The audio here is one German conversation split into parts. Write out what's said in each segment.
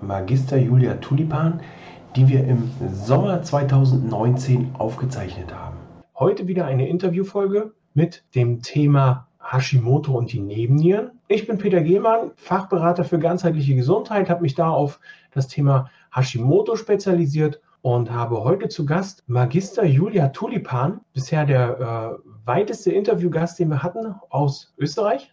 Magister Julia Tulipan, die wir im Sommer 2019 aufgezeichnet haben. Heute wieder eine Interviewfolge mit dem Thema Hashimoto und die Nebennieren. Ich bin Peter Gehmann, Fachberater für ganzheitliche Gesundheit, habe mich da auf das Thema Hashimoto spezialisiert und habe heute zu Gast Magister Julia Tulipan, bisher der äh, weiteste Interviewgast, den wir hatten aus Österreich.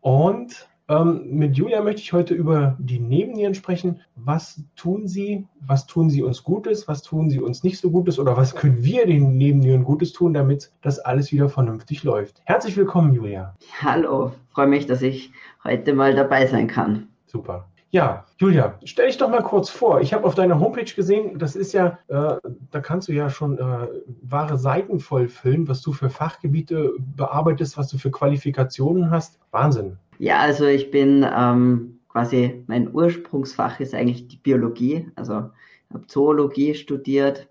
Und ähm, mit Julia möchte ich heute über die Nebennieren sprechen. Was tun sie? Was tun sie uns Gutes? Was tun sie uns nicht so Gutes? Oder was können wir den Nebennieren Gutes tun, damit das alles wieder vernünftig läuft? Herzlich willkommen, Julia. Hallo, freue mich, dass ich heute mal dabei sein kann. Super. Ja, Julia, stell dich doch mal kurz vor. Ich habe auf deiner Homepage gesehen, das ist ja, äh, da kannst du ja schon äh, wahre Seiten vollfüllen, was du für Fachgebiete bearbeitest, was du für Qualifikationen hast. Wahnsinn. Ja, also ich bin ähm, quasi, mein Ursprungsfach ist eigentlich die Biologie. Also ich habe Zoologie studiert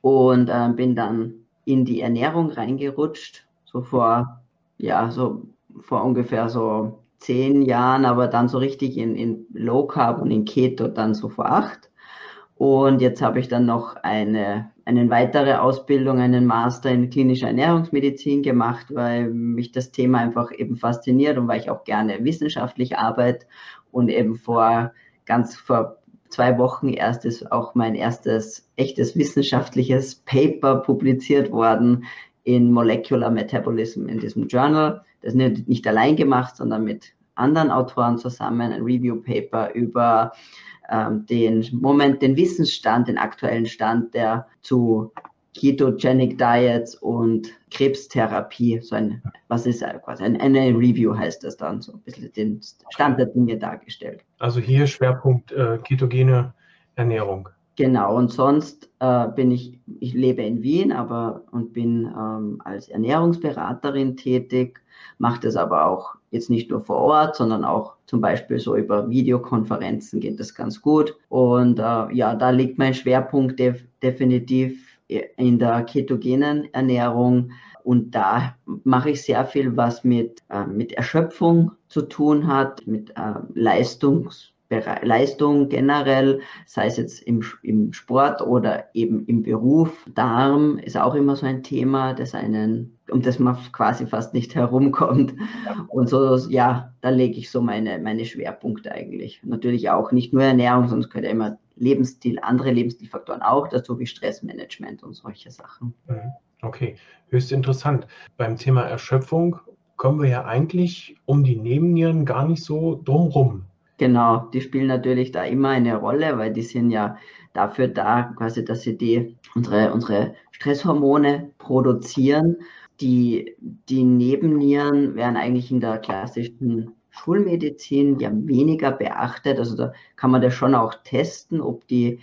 und äh, bin dann in die Ernährung reingerutscht, so vor, ja, so vor ungefähr so zehn Jahren, aber dann so richtig in, in Low Carb und in Keto dann so vor acht. Und jetzt habe ich dann noch eine, eine weitere Ausbildung, einen Master in klinischer Ernährungsmedizin gemacht, weil mich das Thema einfach eben fasziniert und weil ich auch gerne wissenschaftlich arbeite und eben vor ganz vor zwei Wochen erst ist auch mein erstes echtes wissenschaftliches Paper publiziert worden in Molecular Metabolism in diesem Journal. Das ist nicht allein gemacht, sondern mit anderen Autoren zusammen ein Review Paper über ähm, den Moment, den Wissensstand, den aktuellen Stand, der zu Ketogenic Diets und Krebstherapie, so ein, was ist quasi ein, eine Review heißt das dann, so ein bisschen den Stand der Dinge dargestellt. Also hier Schwerpunkt äh, ketogene Ernährung. Genau, und sonst äh, bin ich, ich lebe in Wien, aber und bin ähm, als Ernährungsberaterin tätig, mache das aber auch jetzt nicht nur vor Ort, sondern auch zum Beispiel so über Videokonferenzen geht das ganz gut. Und äh, ja, da liegt mein Schwerpunkt def definitiv in der ketogenen Ernährung. Und da mache ich sehr viel, was mit, äh, mit Erschöpfung zu tun hat, mit äh, Leistungs Leistung generell, sei es jetzt im, im Sport oder eben im Beruf. Darm ist auch immer so ein Thema, das einen, um das man quasi fast nicht herumkommt. Und so, ja, da lege ich so meine, meine Schwerpunkte eigentlich. Natürlich auch nicht nur Ernährung, es gehört ja immer Lebensstil, andere Lebensstilfaktoren auch dazu, wie Stressmanagement und solche Sachen. Mhm. Okay, höchst interessant. Beim Thema Erschöpfung kommen wir ja eigentlich um die Nebennieren gar nicht so drumrum. Genau, die spielen natürlich da immer eine Rolle, weil die sind ja dafür da, quasi, dass sie die, unsere, unsere Stresshormone produzieren. Die, die Nebennieren werden eigentlich in der klassischen Schulmedizin ja weniger beachtet. Also da kann man das schon auch testen, ob die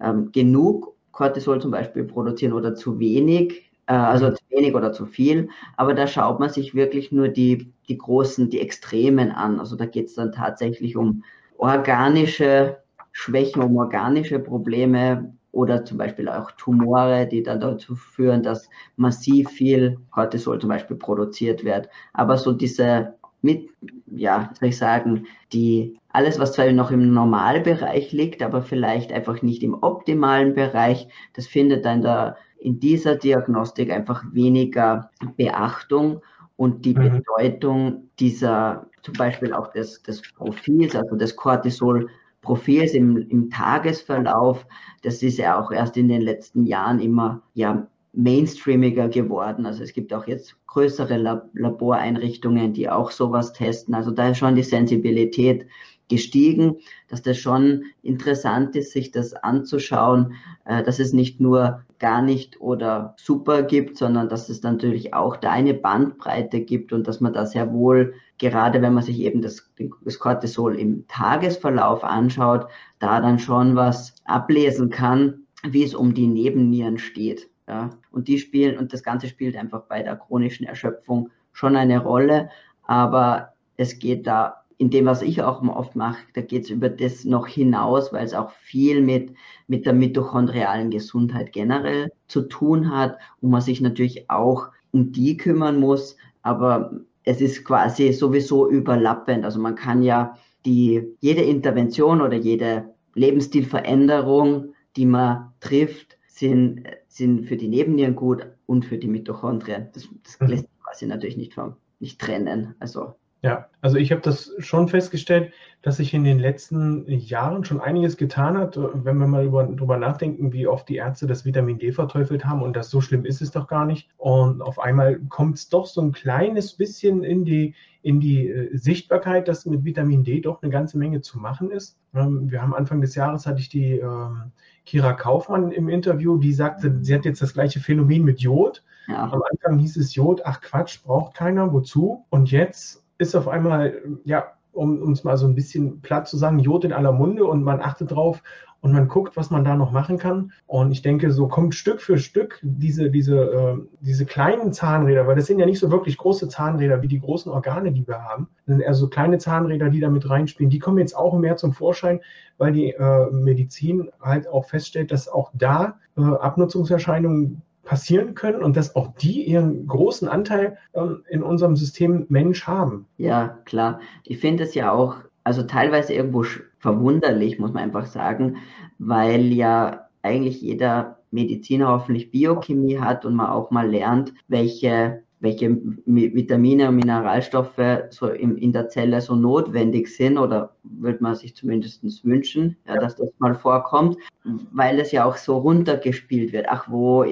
ähm, genug Cortisol zum Beispiel produzieren oder zu wenig. Äh, also zu wenig oder zu viel. Aber da schaut man sich wirklich nur die, die großen, die Extremen an. Also da geht es dann tatsächlich um organische Schwächen, um organische Probleme oder zum Beispiel auch Tumore, die dann dazu führen, dass massiv viel Cortisol zum Beispiel produziert wird. Aber so diese mit, ja, soll ich sagen, die alles, was zwar noch im Normalbereich liegt, aber vielleicht einfach nicht im optimalen Bereich, das findet dann da in dieser Diagnostik einfach weniger Beachtung und die mhm. Bedeutung dieser, zum Beispiel auch des, des Profils, also des Cortisol-Profils im, im Tagesverlauf, das ist ja auch erst in den letzten Jahren immer ja, mainstreamiger geworden. Also es gibt auch jetzt größere Laboreinrichtungen, die auch sowas testen. Also da ist schon die Sensibilität gestiegen, dass das schon interessant ist, sich das anzuschauen, äh, dass es nicht nur gar nicht oder super gibt, sondern dass es natürlich auch da eine Bandbreite gibt und dass man da sehr wohl gerade wenn man sich eben das, das Cortisol im Tagesverlauf anschaut, da dann schon was ablesen kann, wie es um die Nebennieren steht. Ja. Und die spielen, und das Ganze spielt einfach bei der chronischen Erschöpfung schon eine Rolle, aber es geht da in dem, was ich auch oft mache, da geht es über das noch hinaus, weil es auch viel mit, mit der mitochondrialen Gesundheit generell zu tun hat und man sich natürlich auch um die kümmern muss, aber es ist quasi sowieso überlappend. Also man kann ja die, jede Intervention oder jede Lebensstilveränderung, die man trifft, sind, sind für die Nebennieren gut und für die Mitochondrien. Das, das mhm. lässt sich quasi natürlich nicht, vom, nicht trennen. Also ja, also ich habe das schon festgestellt, dass sich in den letzten Jahren schon einiges getan hat, wenn wir mal über, drüber nachdenken, wie oft die Ärzte das Vitamin D verteufelt haben und das so schlimm ist es doch gar nicht. Und auf einmal kommt es doch so ein kleines bisschen in die, in die äh, Sichtbarkeit, dass mit Vitamin D doch eine ganze Menge zu machen ist. Ähm, wir haben Anfang des Jahres hatte ich die ähm, Kira Kaufmann im Interview, die sagte, sie hat jetzt das gleiche Phänomen mit Jod. Ja. Am Anfang hieß es Jod, ach Quatsch, braucht keiner, wozu? Und jetzt ist auf einmal, ja, um es mal so ein bisschen platt zu sagen, Jod in aller Munde und man achtet drauf und man guckt, was man da noch machen kann. Und ich denke, so kommt Stück für Stück diese, diese, äh, diese kleinen Zahnräder, weil das sind ja nicht so wirklich große Zahnräder wie die großen Organe, die wir haben. Das sind eher so kleine Zahnräder, die da mit reinspielen. Die kommen jetzt auch mehr zum Vorschein, weil die äh, Medizin halt auch feststellt, dass auch da äh, Abnutzungserscheinungen passieren können und dass auch die ihren großen Anteil ähm, in unserem System Mensch haben. Ja, klar. Ich finde es ja auch, also teilweise irgendwo verwunderlich, muss man einfach sagen, weil ja eigentlich jeder Mediziner hoffentlich Biochemie hat und man auch mal lernt, welche welche Vitamine und Mineralstoffe so in, in der Zelle so notwendig sind oder würde man sich zumindest wünschen, ja, dass das mal vorkommt, weil es ja auch so runtergespielt wird. Ach wo,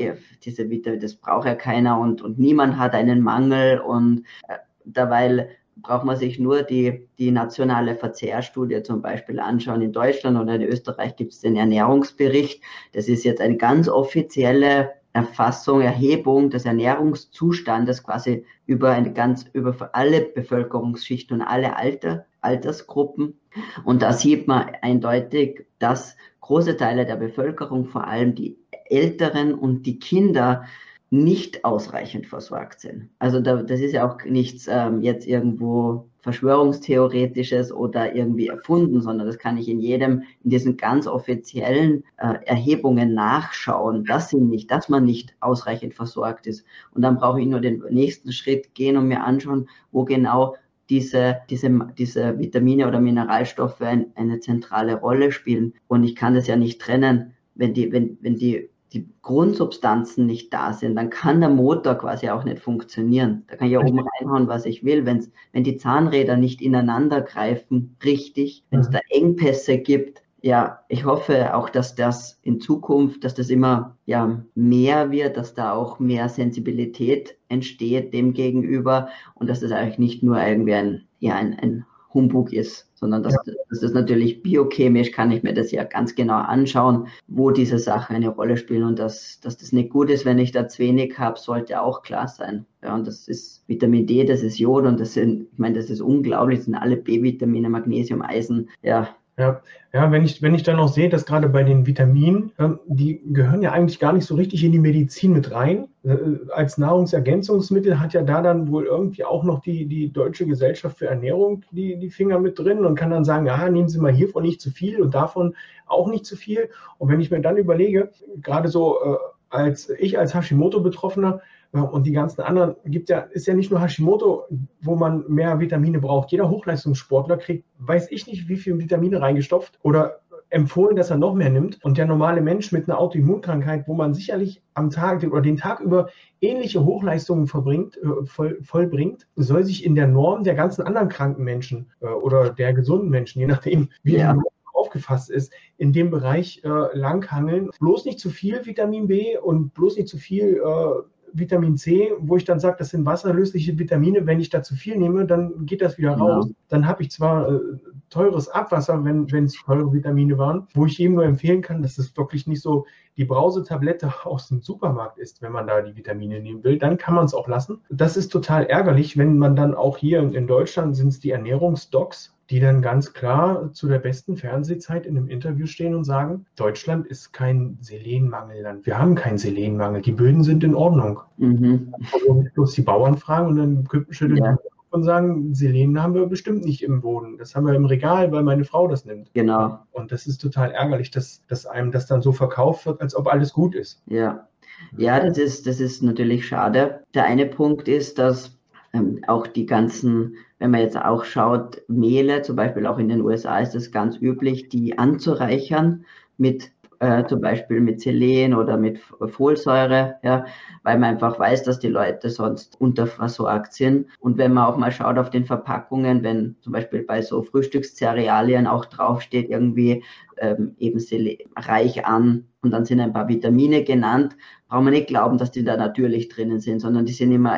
diese Vitamine, das braucht ja keiner und, und niemand hat einen Mangel und äh, dabei braucht man sich nur die, die nationale Verzehrstudie zum Beispiel anschauen. In Deutschland oder in Österreich gibt es den Ernährungsbericht. Das ist jetzt eine ganz offizielle Erfassung, Erhebung des Ernährungszustandes quasi über eine ganz, über alle Bevölkerungsschichten und alle Alter, Altersgruppen. Und da sieht man eindeutig, dass große Teile der Bevölkerung, vor allem die Älteren und die Kinder, nicht ausreichend versorgt sind. Also da, das ist ja auch nichts ähm, jetzt irgendwo Verschwörungstheoretisches oder irgendwie erfunden, sondern das kann ich in jedem, in diesen ganz offiziellen äh, Erhebungen nachschauen, dass sie nicht, dass man nicht ausreichend versorgt ist. Und dann brauche ich nur den nächsten Schritt gehen und mir anschauen, wo genau diese, diese, diese Vitamine oder Mineralstoffe ein, eine zentrale Rolle spielen. Und ich kann das ja nicht trennen, wenn die, wenn, wenn die die Grundsubstanzen nicht da sind, dann kann der Motor quasi auch nicht funktionieren. Da kann ich ja oben reinhauen, was ich will. Wenn's, wenn die Zahnräder nicht ineinander greifen, richtig, wenn es mhm. da Engpässe gibt, ja, ich hoffe auch, dass das in Zukunft, dass das immer ja, mehr wird, dass da auch mehr Sensibilität entsteht dem gegenüber und dass das eigentlich nicht nur irgendwie ein, ja, ein, ein Humbug ist, sondern dass, ja. das ist natürlich biochemisch, kann ich mir das ja ganz genau anschauen, wo diese Sachen eine Rolle spielen und dass, dass das nicht gut ist, wenn ich da zu wenig habe, sollte auch klar sein. Ja, und das ist Vitamin D, das ist Jod und das sind, ich meine, das ist unglaublich, das sind alle B-Vitamine, Magnesium, Eisen, ja, ja, ja wenn, ich, wenn ich dann noch sehe, dass gerade bei den Vitaminen, ähm, die gehören ja eigentlich gar nicht so richtig in die Medizin mit rein. Äh, als Nahrungsergänzungsmittel hat ja da dann wohl irgendwie auch noch die, die Deutsche Gesellschaft für Ernährung die, die Finger mit drin und kann dann sagen, ja, nehmen Sie mal hiervon nicht zu viel und davon auch nicht zu viel. Und wenn ich mir dann überlege, gerade so äh, als ich als Hashimoto-Betroffener, und die ganzen anderen gibt ja, ist ja nicht nur Hashimoto, wo man mehr Vitamine braucht. Jeder Hochleistungssportler kriegt, weiß ich nicht, wie viel Vitamine reingestopft oder empfohlen, dass er noch mehr nimmt. Und der normale Mensch mit einer Autoimmunkrankheit, wo man sicherlich am Tag oder den Tag über ähnliche Hochleistungen verbringt, äh, voll, vollbringt, soll sich in der Norm der ganzen anderen kranken Menschen äh, oder der gesunden Menschen, je nachdem, wie ja. aufgefasst ist, in dem Bereich äh, langhangeln. Bloß nicht zu viel Vitamin B und bloß nicht zu viel äh, Vitamin C, wo ich dann sage, das sind wasserlösliche Vitamine. Wenn ich da zu viel nehme, dann geht das wieder raus. Ja. Dann habe ich zwar äh, teures Abwasser, wenn es teure Vitamine waren, wo ich eben nur empfehlen kann, dass es wirklich nicht so die Brausetablette aus dem Supermarkt ist, wenn man da die Vitamine nehmen will, dann kann man es auch lassen. Das ist total ärgerlich, wenn man dann auch hier in Deutschland sind es die Ernährungsdocs, die dann ganz klar zu der besten Fernsehzeit in einem Interview stehen und sagen, Deutschland ist kein Selenmangelland. Wir haben keinen Selenmangel. Die Böden sind in Ordnung. Mhm. Also bloß die Bauern fragen und dann schütteln ja. und sagen, Selen haben wir bestimmt nicht im Boden. Das haben wir im Regal, weil meine Frau das nimmt. Genau. Und das ist total ärgerlich, dass, dass einem das dann so verkauft wird, als ob alles gut ist. Ja. Ja, das ist, das ist natürlich schade. Der eine Punkt ist, dass ähm, auch die ganzen, wenn man jetzt auch schaut, Mehle, zum Beispiel auch in den USA ist es ganz üblich, die anzureichern mit äh, zum Beispiel mit Selen oder mit Folsäure, ja, weil man einfach weiß, dass die Leute sonst unterversorgt sind. Und wenn man auch mal schaut auf den Verpackungen, wenn zum Beispiel bei so Frühstückscerealien auch draufsteht, irgendwie ähm, eben Selen, reich an und dann sind ein paar Vitamine genannt, braucht man nicht glauben, dass die da natürlich drinnen sind, sondern die sind immer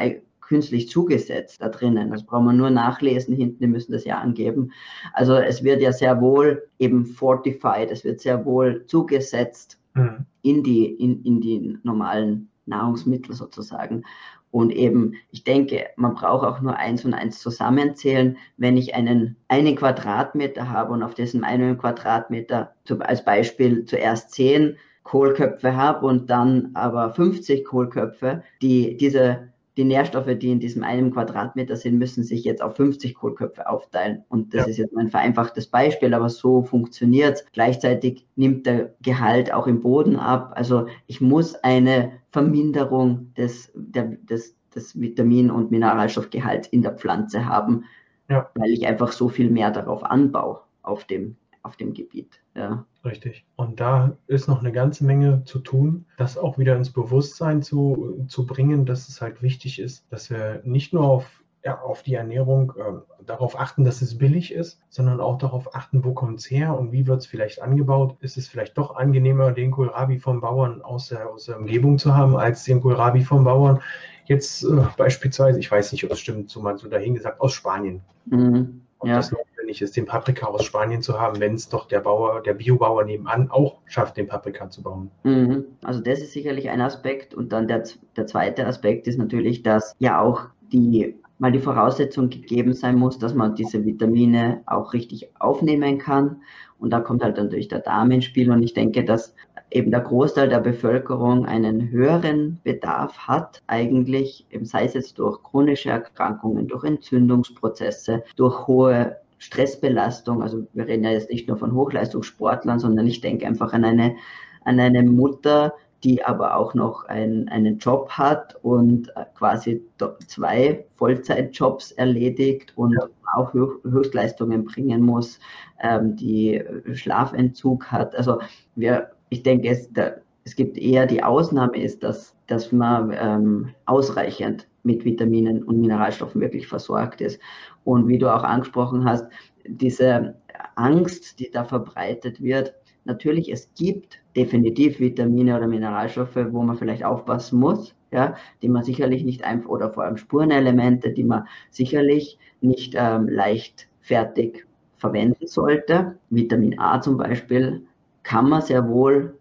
künstlich zugesetzt da drinnen. Das braucht man nur nachlesen hinten, die müssen das ja angeben. Also es wird ja sehr wohl eben fortified, es wird sehr wohl zugesetzt mhm. in, die, in, in die normalen Nahrungsmittel sozusagen. Und eben, ich denke, man braucht auch nur eins und eins zusammenzählen. Wenn ich einen, einen Quadratmeter habe und auf diesem einen Quadratmeter als Beispiel zuerst zehn Kohlköpfe habe und dann aber 50 Kohlköpfe, die diese die Nährstoffe, die in diesem einen Quadratmeter sind, müssen sich jetzt auf 50 Kohlköpfe aufteilen. Und das ja. ist jetzt ein vereinfachtes Beispiel, aber so funktioniert es. Gleichzeitig nimmt der Gehalt auch im Boden ab. Also ich muss eine Verminderung des, der, des, des Vitamin- und Mineralstoffgehalts in der Pflanze haben, ja. weil ich einfach so viel mehr darauf anbaue, auf dem, auf dem Gebiet. Ja. Richtig. Und da ist noch eine ganze Menge zu tun, das auch wieder ins Bewusstsein zu, zu bringen, dass es halt wichtig ist, dass wir nicht nur auf, ja, auf die Ernährung äh, darauf achten, dass es billig ist, sondern auch darauf achten, wo kommt es her und wie wird es vielleicht angebaut. Ist es vielleicht doch angenehmer, den Kohlrabi vom Bauern aus der, aus der Umgebung zu haben, als den Kohlrabi vom Bauern jetzt äh, beispielsweise, ich weiß nicht, ob es stimmt, so mal so dahingesagt, aus Spanien. Mhm. Ob ja. das notwendig ist, den Paprika aus Spanien zu haben, wenn es doch der Bauer, der Biobauer nebenan auch schafft, den Paprika zu bauen. Mhm. Also das ist sicherlich ein Aspekt. Und dann der, der zweite Aspekt ist natürlich, dass ja auch die mal die Voraussetzung gegeben sein muss, dass man diese Vitamine auch richtig aufnehmen kann. Und da kommt halt natürlich der Darm ins Spiel. Und ich denke, dass eben der Großteil der Bevölkerung einen höheren Bedarf hat, eigentlich, sei es jetzt durch chronische Erkrankungen, durch Entzündungsprozesse, durch hohe Stressbelastung. Also wir reden ja jetzt nicht nur von Hochleistungssportlern, sondern ich denke einfach an eine, an eine Mutter, die aber auch noch ein, einen Job hat und quasi zwei Vollzeitjobs erledigt und ja. auch Höchstleistungen bringen muss, ähm, die Schlafentzug hat. Also wir ich denke, es, da, es gibt eher die Ausnahme ist, dass, dass man ähm, ausreichend mit Vitaminen und Mineralstoffen wirklich versorgt ist. Und wie du auch angesprochen hast, diese Angst, die da verbreitet wird, natürlich, es gibt definitiv Vitamine oder Mineralstoffe, wo man vielleicht aufpassen muss, ja, die man sicherlich nicht einfach, oder vor allem Spurenelemente, die man sicherlich nicht ähm, leichtfertig verwenden sollte. Vitamin A zum Beispiel kann man sehr wohl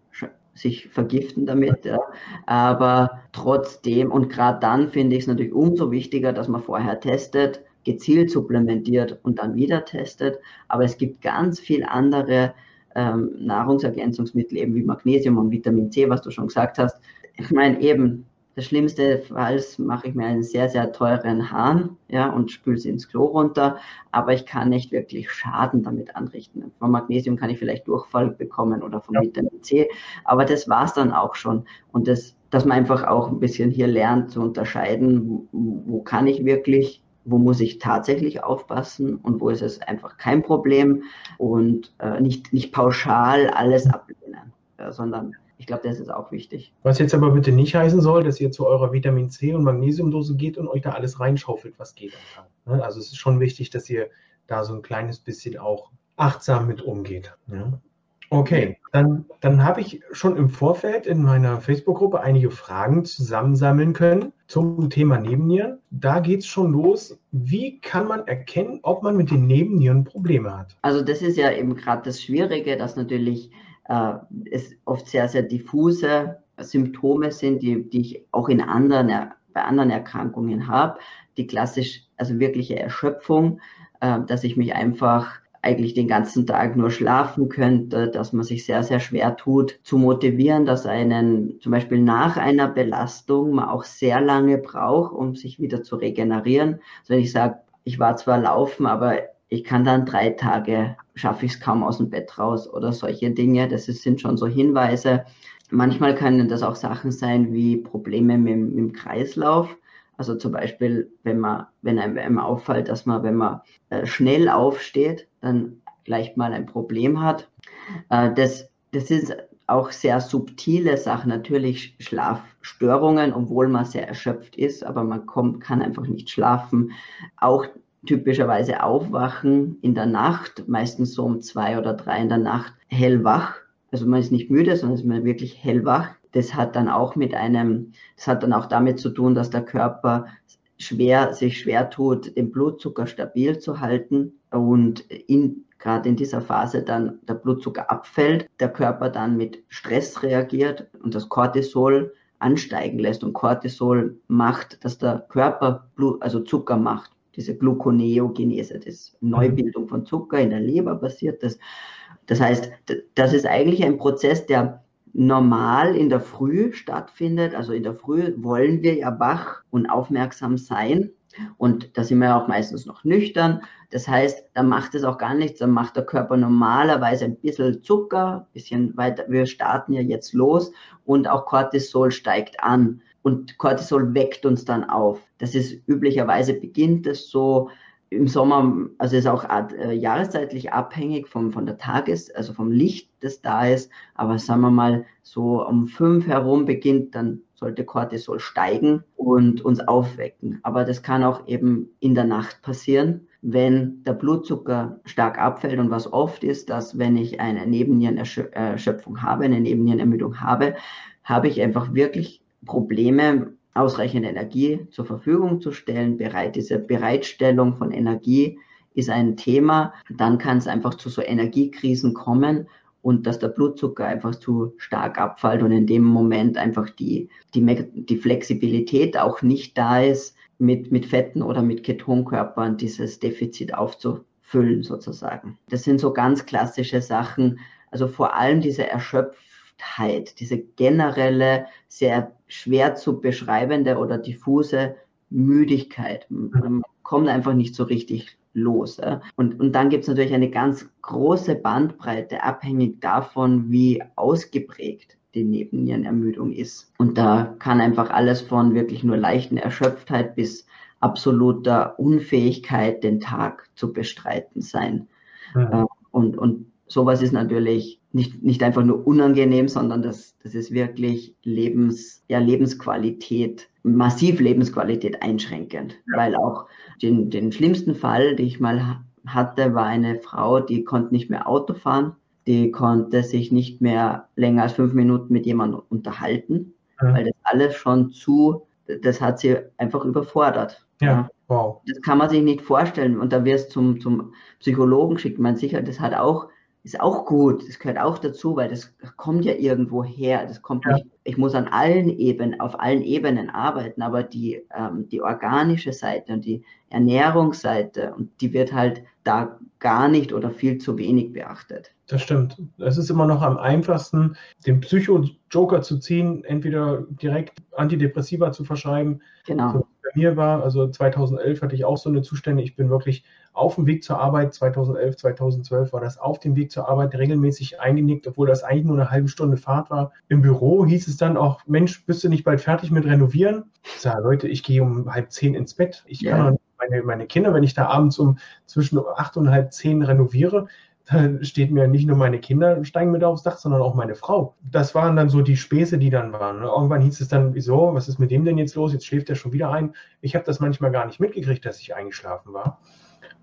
sich vergiften damit. Ja. Aber trotzdem, und gerade dann finde ich es natürlich umso wichtiger, dass man vorher testet, gezielt supplementiert und dann wieder testet. Aber es gibt ganz viel andere ähm, Nahrungsergänzungsmittel, eben wie Magnesium und Vitamin C, was du schon gesagt hast. Ich meine, eben, das schlimmste Falls mache ich mir einen sehr, sehr teuren Hahn ja, und spüle sie ins Klo runter, aber ich kann nicht wirklich Schaden damit anrichten. Von Magnesium kann ich vielleicht Durchfall bekommen oder von ja. Vitamin C, aber das war es dann auch schon. Und das, dass man einfach auch ein bisschen hier lernt zu unterscheiden, wo, wo kann ich wirklich wo muss ich tatsächlich aufpassen und wo ist es einfach kein Problem und äh, nicht, nicht pauschal alles ablehnen, äh, sondern ich glaube, das ist auch wichtig. Was jetzt aber bitte nicht heißen soll, dass ihr zu eurer Vitamin C und Magnesiumdose geht und euch da alles reinschaufelt, was geht ne? Also es ist schon wichtig, dass ihr da so ein kleines bisschen auch achtsam mit umgeht. Ja? Okay, dann, dann habe ich schon im Vorfeld in meiner Facebook-Gruppe einige Fragen zusammensammeln können zum Thema Nebennieren. Da geht es schon los. Wie kann man erkennen, ob man mit den Nebennieren Probleme hat? Also das ist ja eben gerade das Schwierige, dass natürlich äh, es oft sehr, sehr diffuse Symptome sind, die, die ich auch in anderen, bei anderen Erkrankungen habe. Die klassisch, also wirkliche Erschöpfung, äh, dass ich mich einfach eigentlich den ganzen Tag nur schlafen könnte, dass man sich sehr, sehr schwer tut, zu motivieren, dass einen zum Beispiel nach einer Belastung man auch sehr lange braucht, um sich wieder zu regenerieren. Also wenn ich sage, ich war zwar laufen, aber ich kann dann drei Tage, schaffe ich es kaum aus dem Bett raus oder solche Dinge. Das ist, sind schon so Hinweise. Manchmal können das auch Sachen sein wie Probleme mit, mit dem Kreislauf. Also zum Beispiel, wenn man, wenn einem auffällt, dass man, wenn man äh, schnell aufsteht, dann gleich mal ein Problem hat. Äh, das, das ist auch sehr subtile Sachen, natürlich Schlafstörungen, obwohl man sehr erschöpft ist, aber man kommt, kann einfach nicht schlafen. Auch typischerweise aufwachen in der Nacht, meistens so um zwei oder drei in der Nacht, hellwach. Also man ist nicht müde, sondern ist man wirklich hellwach. Das hat dann auch mit einem, das hat dann auch damit zu tun, dass der Körper schwer, sich schwer tut, den Blutzucker stabil zu halten und in, gerade in dieser Phase dann der Blutzucker abfällt, der Körper dann mit Stress reagiert und das Cortisol ansteigen lässt. Und Cortisol macht, dass der Körper Blut, also Zucker macht, diese Gluconeogenese, das Neubildung von Zucker in der Leber passiert das. Das heißt, das ist eigentlich ein Prozess, der normal in der Früh stattfindet. Also in der Früh wollen wir ja wach und aufmerksam sein. Und da sind wir ja auch meistens noch nüchtern. Das heißt, da macht es auch gar nichts. Dann macht der Körper normalerweise ein bisschen Zucker, ein bisschen weiter. Wir starten ja jetzt los und auch Cortisol steigt an. Und Cortisol weckt uns dann auf. Das ist üblicherweise beginnt es so im Sommer, also ist auch äh, jahreszeitlich abhängig vom, von der Tages-, also vom Licht, das da ist. Aber sagen wir mal, so um fünf herum beginnt, dann sollte Cortisol steigen und uns aufwecken. Aber das kann auch eben in der Nacht passieren, wenn der Blutzucker stark abfällt. Und was oft ist, dass wenn ich eine Nebennierenerschöpfung habe, eine Nebennierenermüdung habe, habe ich einfach wirklich Probleme ausreichend Energie zur Verfügung zu stellen. Bereit, diese Bereitstellung von Energie ist ein Thema. Dann kann es einfach zu so Energiekrisen kommen und dass der Blutzucker einfach zu stark abfällt und in dem Moment einfach die, die, die Flexibilität auch nicht da ist, mit, mit Fetten oder mit Ketonkörpern dieses Defizit aufzufüllen sozusagen. Das sind so ganz klassische Sachen. Also vor allem diese Erschöpftheit, diese generelle, sehr schwer zu beschreibende oder diffuse Müdigkeit. Man kommt einfach nicht so richtig los. Und, und dann gibt es natürlich eine ganz große Bandbreite, abhängig davon, wie ausgeprägt die Nebennierenermüdung ist. Und da kann einfach alles von wirklich nur leichten Erschöpftheit bis absoluter Unfähigkeit, den Tag zu bestreiten sein. Mhm. Und, und sowas ist natürlich nicht, nicht einfach nur unangenehm, sondern das, das ist wirklich Lebens, ja, Lebensqualität, massiv Lebensqualität einschränkend. Ja. Weil auch den, den schlimmsten Fall, den ich mal hatte, war eine Frau, die konnte nicht mehr Auto fahren, die konnte sich nicht mehr länger als fünf Minuten mit jemandem unterhalten, ja. weil das alles schon zu, das hat sie einfach überfordert. Ja. ja. Wow. Das kann man sich nicht vorstellen. Und da wirst zum, zum Psychologen schickt man sicher, das hat auch ist auch gut, das gehört auch dazu, weil das kommt ja irgendwo her. Das kommt ja. nicht, ich muss an allen Ebenen, auf allen Ebenen arbeiten, aber die, ähm, die organische Seite und die Ernährungsseite, und die wird halt da gar nicht oder viel zu wenig beachtet. Das stimmt. Es ist immer noch am einfachsten, den Psycho-Joker zu ziehen, entweder direkt Antidepressiva zu verschreiben. Genau. So bei mir war, also 2011 hatte ich auch so eine Zustände, ich bin wirklich auf dem Weg zur Arbeit, 2011, 2012 war das auf dem Weg zur Arbeit regelmäßig eingenickt, obwohl das eigentlich nur eine halbe Stunde Fahrt war. Im Büro hieß es dann auch, Mensch, bist du nicht bald fertig mit Renovieren? Ich sage, Leute, ich gehe um halb zehn ins Bett. Ich kann ja. meine, meine Kinder, wenn ich da abends um zwischen acht und halb zehn renoviere, da steht mir nicht nur meine Kinder steigen mit aufs Dach, sondern auch meine Frau. Das waren dann so die Späße, die dann waren. Irgendwann hieß es dann, wieso, was ist mit dem denn jetzt los? Jetzt schläft er schon wieder ein. Ich habe das manchmal gar nicht mitgekriegt, dass ich eingeschlafen war.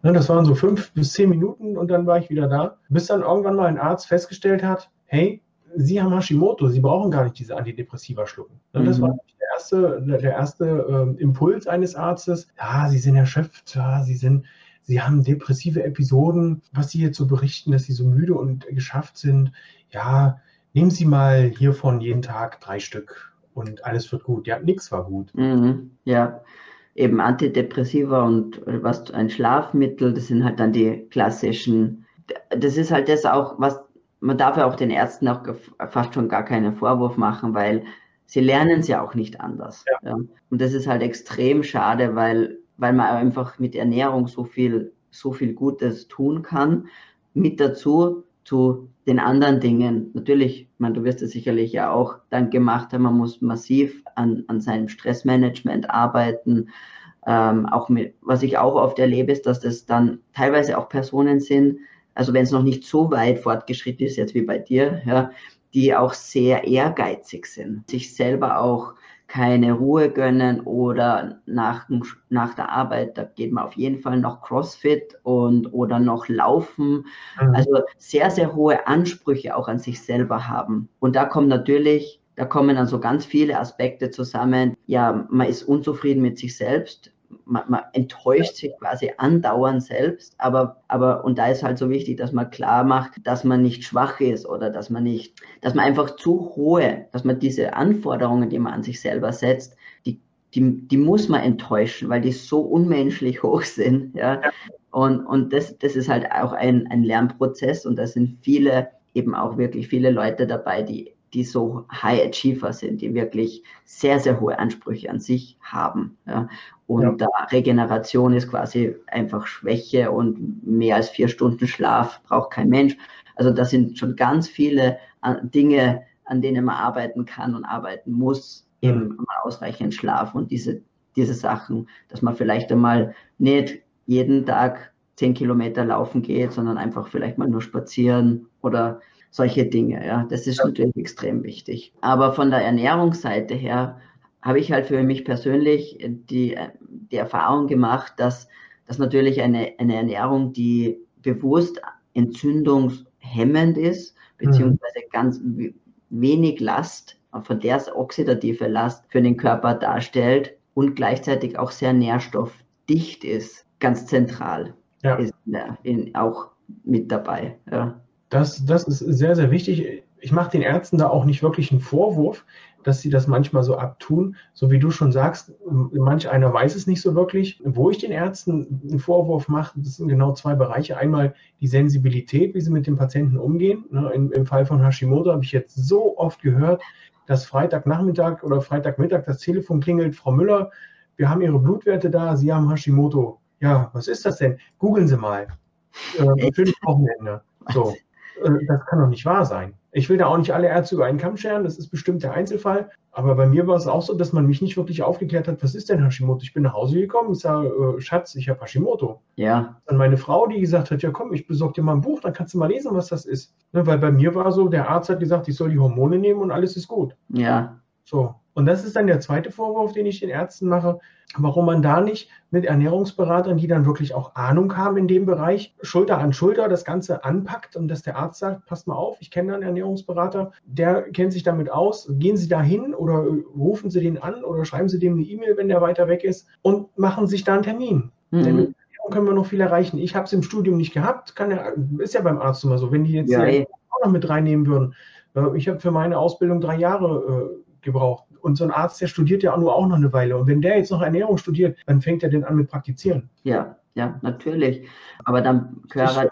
Ne, das waren so fünf bis zehn Minuten und dann war ich wieder da. Bis dann irgendwann mal ein Arzt festgestellt hat, hey, Sie haben Hashimoto, Sie brauchen gar nicht diese Antidepressiva schlucken. Ne, das mhm. war der erste, der erste äh, Impuls eines Arztes. Ja, Sie sind erschöpft, ja, Sie sind, Sie haben depressive Episoden. Was Sie jetzt so berichten, dass Sie so müde und geschafft sind, ja, nehmen Sie mal hiervon jeden Tag drei Stück und alles wird gut. Ja, nichts war gut. Mhm, ja, eben Antidepressiva und was ein Schlafmittel, das sind halt dann die klassischen. Das ist halt das auch, was man darf ja auch den Ärzten auch fast schon gar keinen Vorwurf machen, weil sie lernen es ja auch nicht anders. Ja. Ja. Und das ist halt extrem schade, weil, weil man einfach mit Ernährung so viel, so viel Gutes tun kann. Mit dazu zu den anderen Dingen. Natürlich, man, du wirst es sicherlich ja auch dann gemacht haben, man muss massiv an, an seinem Stressmanagement arbeiten. Ähm, auch mit, was ich auch oft erlebe, ist, dass das dann teilweise auch Personen sind, also wenn es noch nicht so weit fortgeschritten ist, jetzt wie bei dir, ja, die auch sehr ehrgeizig sind, sich selber auch keine Ruhe gönnen oder nach, nach der Arbeit, da geht man auf jeden Fall noch CrossFit und oder noch laufen. Mhm. Also sehr, sehr hohe Ansprüche auch an sich selber haben. Und da kommt natürlich, da kommen dann so ganz viele Aspekte zusammen. Ja, man ist unzufrieden mit sich selbst man, man, enttäuscht sich quasi andauernd selbst, aber, aber, und da ist halt so wichtig, dass man klar macht, dass man nicht schwach ist oder dass man nicht, dass man einfach zu hohe, dass man diese Anforderungen, die man an sich selber setzt, die, die, die muss man enttäuschen, weil die so unmenschlich hoch sind, ja. Und, und das, das ist halt auch ein, ein Lernprozess und da sind viele, eben auch wirklich viele Leute dabei, die die so High Achiever sind, die wirklich sehr, sehr hohe Ansprüche an sich haben. Ja. Und ja. da Regeneration ist quasi einfach Schwäche und mehr als vier Stunden Schlaf braucht kein Mensch. Also das sind schon ganz viele äh, Dinge, an denen man arbeiten kann und arbeiten muss, eben mhm. ausreichend Schlaf und diese, diese Sachen, dass man vielleicht einmal nicht jeden Tag zehn Kilometer laufen geht, sondern einfach vielleicht mal nur spazieren oder solche Dinge. Ja, das ist ja. natürlich extrem wichtig. Aber von der Ernährungsseite her habe ich halt für mich persönlich die, die Erfahrung gemacht, dass, dass natürlich eine, eine Ernährung, die bewusst entzündungshemmend ist, beziehungsweise mhm. ganz wenig Last, von der es oxidative Last für den Körper darstellt und gleichzeitig auch sehr nährstoffdicht ist, ganz zentral ja. ist in, auch mit dabei. Ja. Das, das ist sehr, sehr wichtig. Ich mache den Ärzten da auch nicht wirklich einen Vorwurf, dass sie das manchmal so abtun. So wie du schon sagst, manch einer weiß es nicht so wirklich. Wo ich den Ärzten einen Vorwurf mache, das sind genau zwei Bereiche. Einmal die Sensibilität, wie sie mit dem Patienten umgehen. Ne, Im Fall von Hashimoto habe ich jetzt so oft gehört, dass Freitagnachmittag oder Freitagmittag das Telefon klingelt. Frau Müller, wir haben Ihre Blutwerte da, Sie haben Hashimoto. Ja, was ist das denn? Googeln Sie mal. Äh, schönes Wochenende. So. Äh, das kann doch nicht wahr sein. Ich will da auch nicht alle Ärzte über einen Kamm scheren, das ist bestimmt der Einzelfall. Aber bei mir war es auch so, dass man mich nicht wirklich aufgeklärt hat, was ist denn Hashimoto? Ich bin nach Hause gekommen, ich sage, äh, Schatz, ich habe Hashimoto. Ja. Dann meine Frau, die gesagt hat, ja komm, ich besorge dir mal ein Buch, dann kannst du mal lesen, was das ist. Ne, weil bei mir war so, der Arzt hat gesagt, ich soll die Hormone nehmen und alles ist gut. Ja. So. Und das ist dann der zweite Vorwurf, den ich den Ärzten mache, warum man da nicht mit Ernährungsberatern, die dann wirklich auch Ahnung haben in dem Bereich, Schulter an Schulter das Ganze anpackt und dass der Arzt sagt, passt mal auf, ich kenne einen Ernährungsberater, der kennt sich damit aus, gehen Sie da hin oder rufen Sie den an oder schreiben Sie dem eine E-Mail, wenn der weiter weg ist und machen sich da einen Termin. Mhm. Denn mit Ernährung können wir noch viel erreichen. Ich habe es im Studium nicht gehabt, kann ja, ist ja beim Arzt immer so, wenn die jetzt ja, auch noch mit reinnehmen würden. Äh, ich habe für meine Ausbildung drei Jahre äh, gebraucht. Und so ein Arzt, der studiert ja nur auch noch eine Weile. Und wenn der jetzt noch Ernährung studiert, dann fängt er den an mit Praktizieren. Ja, ja, natürlich. Aber dann halt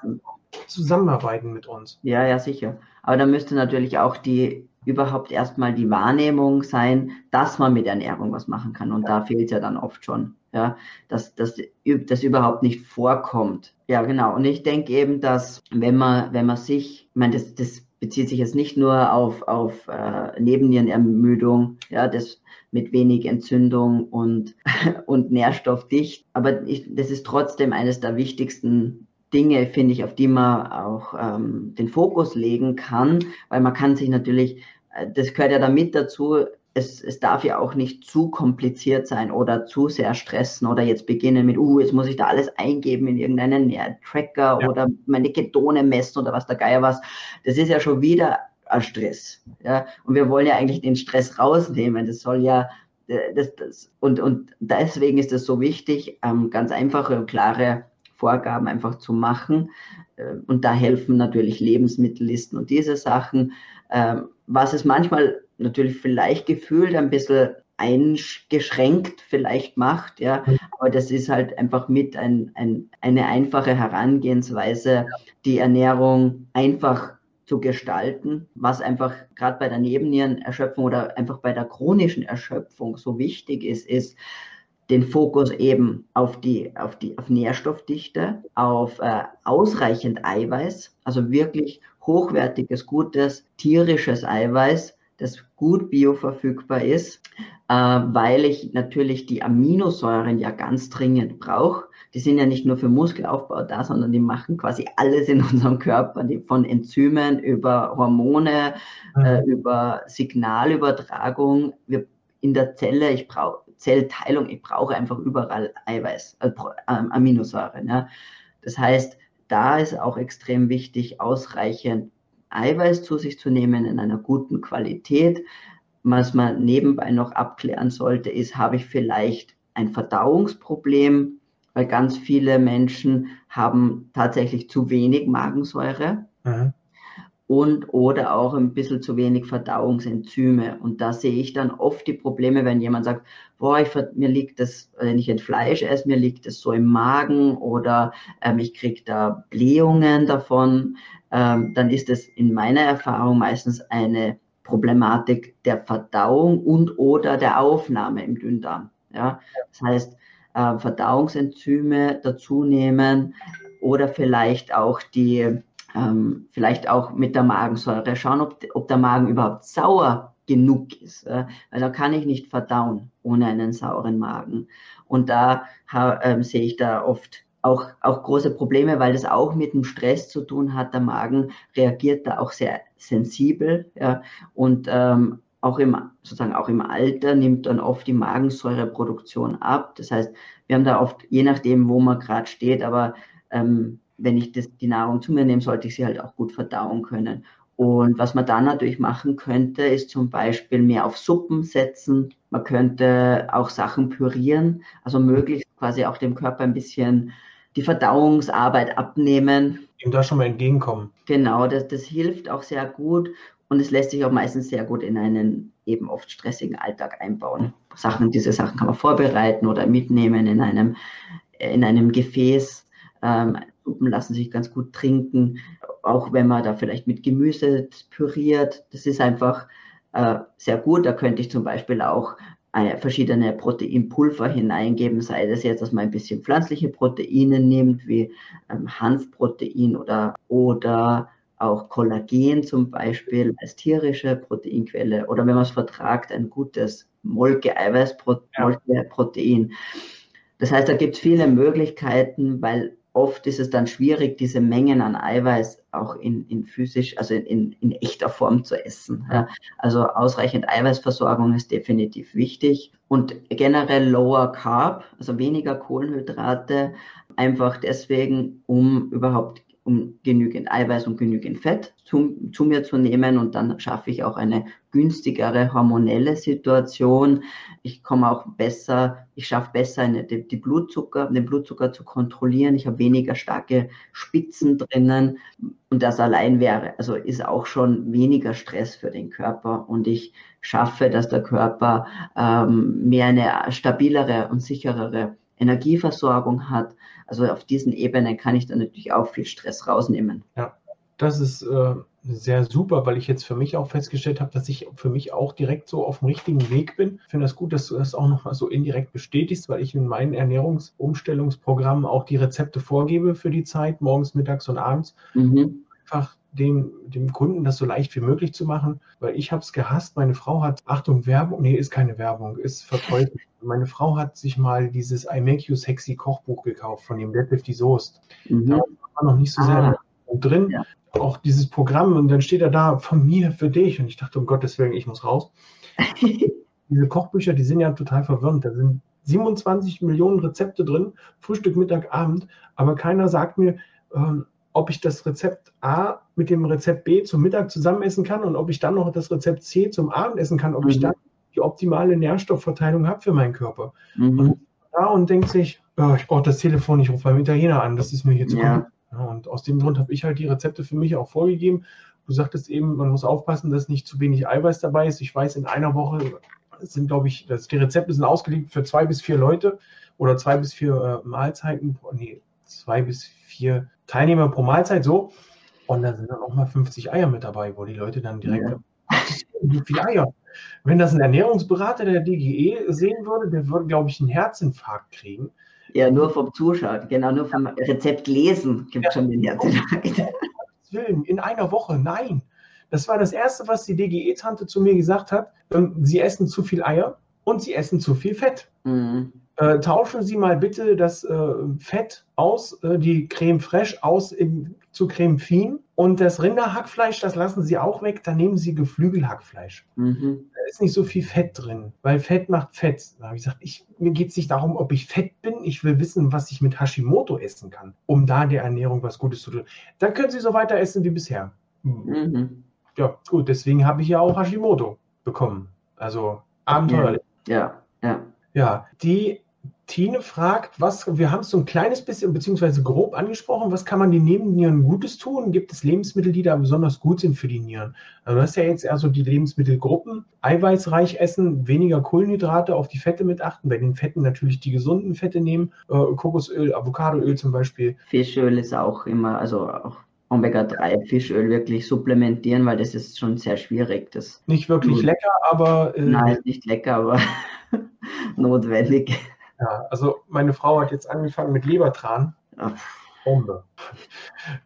zusammenarbeiten mit uns. Ja, ja, sicher. Aber dann müsste natürlich auch die überhaupt erstmal die Wahrnehmung sein, dass man mit Ernährung was machen kann. Und da fehlt ja dann oft schon, ja, dass, dass das überhaupt nicht vorkommt. Ja, genau. Und ich denke eben, dass wenn man, wenn man sich, ich meine, das, das bezieht sich jetzt nicht nur auf, auf äh, Nebennierenermüdung, ja, das mit wenig Entzündung und, und nährstoffdicht. Aber ich, das ist trotzdem eines der wichtigsten Dinge, finde ich, auf die man auch ähm, den Fokus legen kann, weil man kann sich natürlich, äh, das gehört ja damit dazu, es, es darf ja auch nicht zu kompliziert sein oder zu sehr stressen oder jetzt beginnen mit, uh, jetzt muss ich da alles eingeben in irgendeinen ja, Tracker ja. oder meine Ketone messen oder was der Geier was. Das ist ja schon wieder ein Stress. Ja? Und wir wollen ja eigentlich den Stress rausnehmen. Das soll ja, das, das, und, und deswegen ist es so wichtig, ähm, ganz einfache und klare Vorgaben einfach zu machen. Äh, und da helfen natürlich Lebensmittellisten und diese Sachen. Ähm, was es manchmal natürlich vielleicht gefühlt ein bisschen eingeschränkt vielleicht macht, ja, aber das ist halt einfach mit ein, ein, eine einfache Herangehensweise, die Ernährung einfach zu gestalten, was einfach gerade bei der Nebennierenerschöpfung oder einfach bei der chronischen Erschöpfung so wichtig ist, ist den Fokus eben auf die, auf die, auf Nährstoffdichte, auf äh, ausreichend Eiweiß, also wirklich hochwertiges, gutes tierisches Eiweiß, das gut bioverfügbar ist, äh, weil ich natürlich die Aminosäuren ja ganz dringend brauche die sind ja nicht nur für Muskelaufbau da, sondern die machen quasi alles in unserem Körper, die von Enzymen über Hormone, mhm. äh, über Signalübertragung. Wir, in der Zelle, ich brauche Zellteilung, ich brauche einfach überall Eiweiß, äh, ähm, Aminosäuren. Ja. Das heißt, da ist auch extrem wichtig, ausreichend Eiweiß zu sich zu nehmen in einer guten Qualität. Was man nebenbei noch abklären sollte, ist, habe ich vielleicht ein Verdauungsproblem? weil ganz viele Menschen haben tatsächlich zu wenig Magensäure mhm. Und oder auch ein bisschen zu wenig Verdauungsenzyme. Und da sehe ich dann oft die Probleme, wenn jemand sagt, boah, ich, mir liegt das, wenn ich ein Fleisch esse, mir liegt das so im Magen oder ähm, ich kriege da Blähungen davon, ähm, dann ist es in meiner Erfahrung meistens eine Problematik der Verdauung und oder der Aufnahme im Dünndarm. Ja, das heißt, äh, Verdauungsenzyme dazu nehmen oder vielleicht auch die, ähm, vielleicht auch mit der Magensäure schauen, ob, ob der Magen überhaupt sauer genug ist. Äh, weil da kann ich nicht verdauen ohne einen sauren Magen. Und da äh, sehe ich da oft auch, auch große Probleme, weil das auch mit dem Stress zu tun hat. Der Magen reagiert da auch sehr sensibel. Ja, und ähm, auch im, sozusagen auch im Alter nimmt dann oft die Magensäureproduktion ab. Das heißt, wir haben da oft, je nachdem, wo man gerade steht, aber ähm, wenn ich das, die Nahrung zu mir nehme, sollte ich sie halt auch gut verdauen können. Und was man dann natürlich machen könnte, ist zum Beispiel mehr auf Suppen setzen. Man könnte auch Sachen pürieren, also möglichst quasi auch dem Körper ein bisschen die Verdauungsarbeit abnehmen. Ihm da schon mal entgegenkommen. Genau, das, das hilft auch sehr gut. Und es lässt sich auch meistens sehr gut in einen eben oft stressigen Alltag einbauen. Sachen, diese Sachen kann man vorbereiten oder mitnehmen in einem, in einem Gefäß. Ähm, Suppen lassen sich ganz gut trinken, auch wenn man da vielleicht mit Gemüse püriert. Das ist einfach äh, sehr gut. Da könnte ich zum Beispiel auch äh, verschiedene Proteinpulver hineingeben, sei das jetzt, dass man ein bisschen pflanzliche Proteine nimmt, wie ähm, Hanfprotein oder, oder auch Kollagen zum Beispiel als tierische Proteinquelle oder wenn man es vertragt, ein gutes Molke-Eiweißprotein. Das heißt, da gibt es viele Möglichkeiten, weil oft ist es dann schwierig, diese Mengen an Eiweiß auch in, in physisch, also in, in echter Form zu essen. Ja. Also ausreichend Eiweißversorgung ist definitiv wichtig und generell lower carb, also weniger Kohlenhydrate, einfach deswegen, um überhaupt um genügend Eiweiß und genügend Fett zu, zu, mir zu nehmen und dann schaffe ich auch eine günstigere hormonelle Situation. Ich komme auch besser, ich schaffe besser eine, die, die Blutzucker, den Blutzucker zu kontrollieren. Ich habe weniger starke Spitzen drinnen und das allein wäre, also ist auch schon weniger Stress für den Körper und ich schaffe, dass der Körper ähm, mehr eine stabilere und sicherere Energieversorgung hat. Also auf diesen Ebenen kann ich dann natürlich auch viel Stress rausnehmen. Ja, das ist äh, sehr super, weil ich jetzt für mich auch festgestellt habe, dass ich für mich auch direkt so auf dem richtigen Weg bin. Ich finde das gut, dass du das auch nochmal so indirekt bestätigst, weil ich in meinen Ernährungsumstellungsprogrammen auch die Rezepte vorgebe für die Zeit, morgens, mittags und abends. Mhm. Einfach dem, dem Kunden das so leicht wie möglich zu machen, weil ich habe es gehasst. Meine Frau hat, Achtung, Werbung, nee, ist keine Werbung, ist verteufelt. Meine Frau hat sich mal dieses I Make You Sexy Kochbuch gekauft von dem Deadlift Soest. Mhm. Da war noch nicht so sehr ah. drin. Ja. Auch dieses Programm und dann steht er da von mir für dich und ich dachte, um Gottes Willen, ich muss raus. diese Kochbücher, die sind ja total verwirrend. Da sind 27 Millionen Rezepte drin, Frühstück, Mittag, Abend, aber keiner sagt mir, ähm, ob ich das Rezept A mit dem Rezept B zum Mittag zusammen essen kann und ob ich dann noch das Rezept C zum Abend essen kann, ob mhm. ich dann die optimale Nährstoffverteilung habe für meinen Körper. Mhm. Und da und denkt sich, oh, ich brauche das Telefon, ich rufe beim Italiener an, das ist mir hier zu ja. Und aus dem Grund habe ich halt die Rezepte für mich auch vorgegeben. Du sagtest eben, man muss aufpassen, dass nicht zu wenig Eiweiß dabei ist. Ich weiß, in einer Woche sind, glaube ich, das, die Rezepte sind ausgelegt für zwei bis vier Leute oder zwei bis vier äh, Mahlzeiten, nee, zwei bis vier Teilnehmer pro Mahlzeit, so. Und da sind dann auch mal 50 Eier mit dabei, wo die Leute dann direkt, ja. wie viele Eier? Wenn das ein Ernährungsberater der DGE sehen würde, der würde, glaube ich, einen Herzinfarkt kriegen. Ja, nur vom Zuschauen, genau, nur vom Rezept lesen gibt es ja. schon den Herzinfarkt. Willen, in einer Woche, nein. Das war das Erste, was die DGE-Tante zu mir gesagt hat. Ähm, sie essen zu viel Eier und sie essen zu viel Fett. Mhm. Äh, tauschen Sie mal bitte das äh, Fett aus, äh, die Creme fraiche aus in, zu Creme fin und das Rinderhackfleisch, das lassen Sie auch weg, dann nehmen Sie Geflügelhackfleisch. Mhm. Da ist nicht so viel Fett drin, weil Fett macht Fett. Da habe ich gesagt, ich, mir geht es nicht darum, ob ich fett bin, ich will wissen, was ich mit Hashimoto essen kann, um da der Ernährung was Gutes zu tun. Dann können Sie so weiter essen wie bisher. Mhm ja, gut, deswegen habe ich ja auch Hashimoto bekommen. Also abenteuerlich. Ja, ja. Ja, die Tine fragt, was, wir haben es so ein kleines bisschen beziehungsweise grob angesprochen, was kann man den Nebennieren Gutes tun? Gibt es Lebensmittel, die da besonders gut sind für die Nieren? Also du hast ja jetzt eher so die Lebensmittelgruppen, eiweißreich essen, weniger Kohlenhydrate, auf die Fette mit achten, bei den Fetten natürlich die gesunden Fette nehmen, äh, Kokosöl, Avocadoöl zum Beispiel. Fischöl ist auch immer, also auch Omega-3-Fischöl wirklich supplementieren, weil das ist schon sehr schwierig. Das nicht wirklich lecker, aber. Äh, Nein, nicht lecker, aber notwendig. Ja, also meine Frau hat jetzt angefangen mit Lebertran. Ach. Bombe.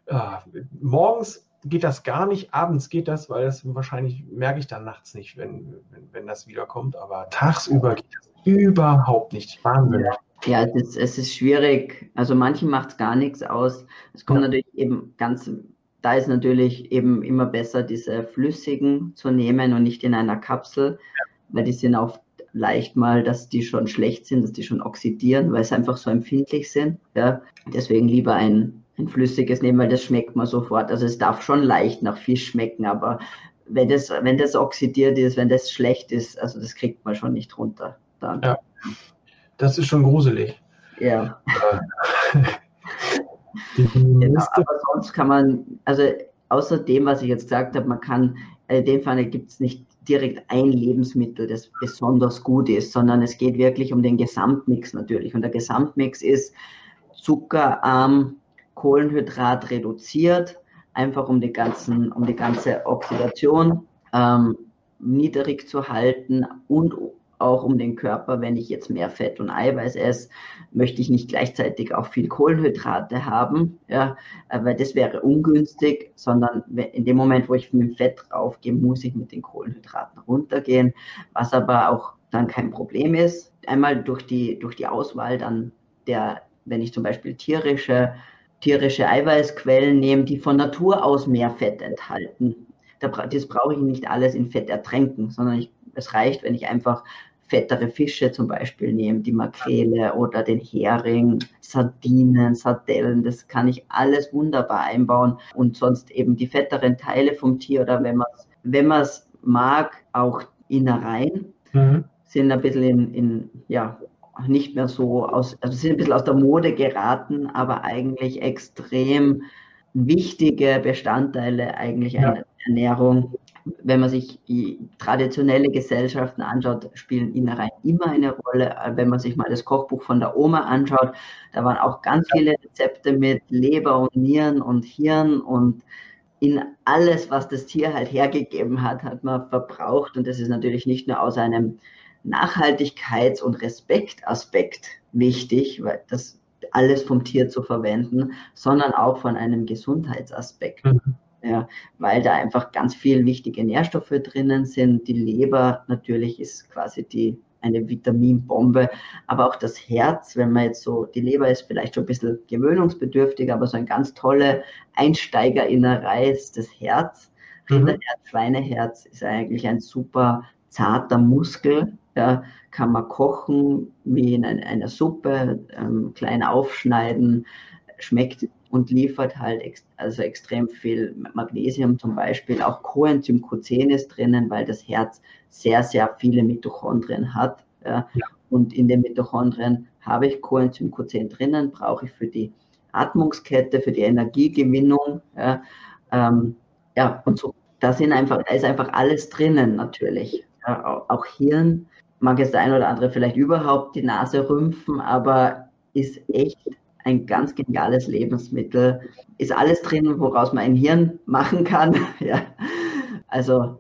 Ja, morgens geht das gar nicht, abends geht das, weil das wahrscheinlich merke ich dann nachts nicht, wenn, wenn, wenn das wiederkommt, aber tagsüber geht das überhaupt nicht. Wahnsinn. Ja. Ja, es ist, es ist schwierig. Also manchen macht es gar nichts aus. Es kommt ja. natürlich eben ganz, da ist natürlich eben immer besser, diese flüssigen zu nehmen und nicht in einer Kapsel, ja. weil die sind auch leicht mal, dass die schon schlecht sind, dass die schon oxidieren, weil sie einfach so empfindlich sind. Ja. Deswegen lieber ein, ein flüssiges nehmen, weil das schmeckt man sofort. Also es darf schon leicht nach Fisch schmecken, aber wenn das, wenn das oxidiert ist, wenn das schlecht ist, also das kriegt man schon nicht runter. Dann. Ja. Das ist schon gruselig. Ja. genau, aber sonst kann man, also außer dem, was ich jetzt gesagt habe, man kann, äh, in dem Fall gibt es nicht direkt ein Lebensmittel, das besonders gut ist, sondern es geht wirklich um den Gesamtmix natürlich. Und der Gesamtmix ist zuckerarm, Kohlenhydrat reduziert, einfach um die, ganzen, um die ganze Oxidation ähm, niedrig zu halten und auch um den Körper, wenn ich jetzt mehr Fett und Eiweiß esse, möchte ich nicht gleichzeitig auch viel Kohlenhydrate haben, ja, weil das wäre ungünstig, sondern in dem Moment, wo ich mit dem Fett draufgehe, muss ich mit den Kohlenhydraten runtergehen, was aber auch dann kein Problem ist. Einmal durch die, durch die Auswahl dann der, wenn ich zum Beispiel tierische, tierische Eiweißquellen nehme, die von Natur aus mehr Fett enthalten. Das brauche ich nicht alles in Fett ertränken, sondern ich, es reicht, wenn ich einfach fettere Fische zum Beispiel nehmen, die Makrele oder den Hering, Sardinen, Sardellen, das kann ich alles wunderbar einbauen und sonst eben die fetteren Teile vom Tier oder wenn man es wenn mag, auch Innereien mhm. sind ein bisschen in, in, ja, nicht mehr so aus, also sind ein bisschen aus der Mode geraten, aber eigentlich extrem wichtige Bestandteile eigentlich ja. einer Ernährung wenn man sich die traditionelle Gesellschaften anschaut, spielen Innereien immer eine Rolle. Wenn man sich mal das Kochbuch von der Oma anschaut, da waren auch ganz viele Rezepte mit Leber und Nieren und Hirn und in alles, was das Tier halt hergegeben hat, hat man verbraucht. Und das ist natürlich nicht nur aus einem Nachhaltigkeits- und Respektaspekt wichtig, weil das alles vom Tier zu verwenden, sondern auch von einem Gesundheitsaspekt. Mhm ja, weil da einfach ganz viele wichtige Nährstoffe drinnen sind. Die Leber natürlich ist quasi die eine Vitaminbombe, aber auch das Herz, wenn man jetzt so, die Leber ist vielleicht schon ein bisschen gewöhnungsbedürftig, aber so ein ganz tolle Einsteigerinnerei ist das Herz. Mhm. Rinderherz, Schweineherz ist eigentlich ein super zarter Muskel, ja, kann man kochen wie in einer Suppe, ähm, klein aufschneiden, schmeckt und liefert halt ex also extrem viel Magnesium zum Beispiel. Auch Coenzym Q10 ist drinnen, weil das Herz sehr, sehr viele Mitochondrien hat. Ja. ja. Und in den Mitochondrien habe ich Coenzym Q10 drinnen, brauche ich für die Atmungskette, für die Energiegewinnung. Ja, ähm, ja und so, da sind einfach, da ist einfach alles drinnen natürlich. Ja, auch Hirn mag es der ein oder andere vielleicht überhaupt die Nase rümpfen, aber ist echt ein ganz geniales Lebensmittel. Ist alles drin, woraus man ein Hirn machen kann. ja. Also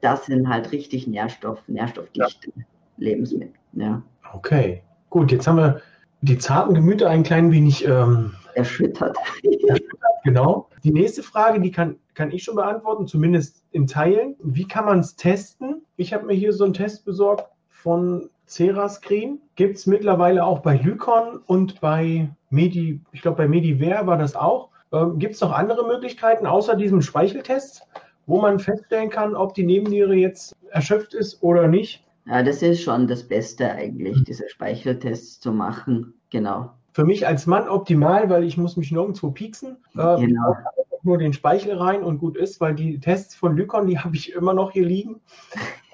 das sind halt richtig Nährstoff, nährstoffdichte ja. Lebensmittel. Ja. Okay, gut. Jetzt haben wir die zarten Gemüter ein klein wenig ähm, erschüttert. genau. Die nächste Frage, die kann, kann ich schon beantworten, zumindest in Teilen. Wie kann man es testen? Ich habe mir hier so einen Test besorgt von Cerascreen. Gibt es mittlerweile auch bei Lycon und bei Medi, ich glaube bei Mediver war das auch. Ähm, Gibt es noch andere Möglichkeiten außer diesem Speicheltest, wo man feststellen kann, ob die Nebenniere jetzt erschöpft ist oder nicht? Ja, das ist schon das Beste eigentlich, diese Speicheltests zu machen. Genau. Für mich als Mann optimal, weil ich muss mich nirgendwo pieksen. Ähm, genau. Nur den Speichel rein und gut ist, weil die Tests von Lycon, die habe ich immer noch hier liegen.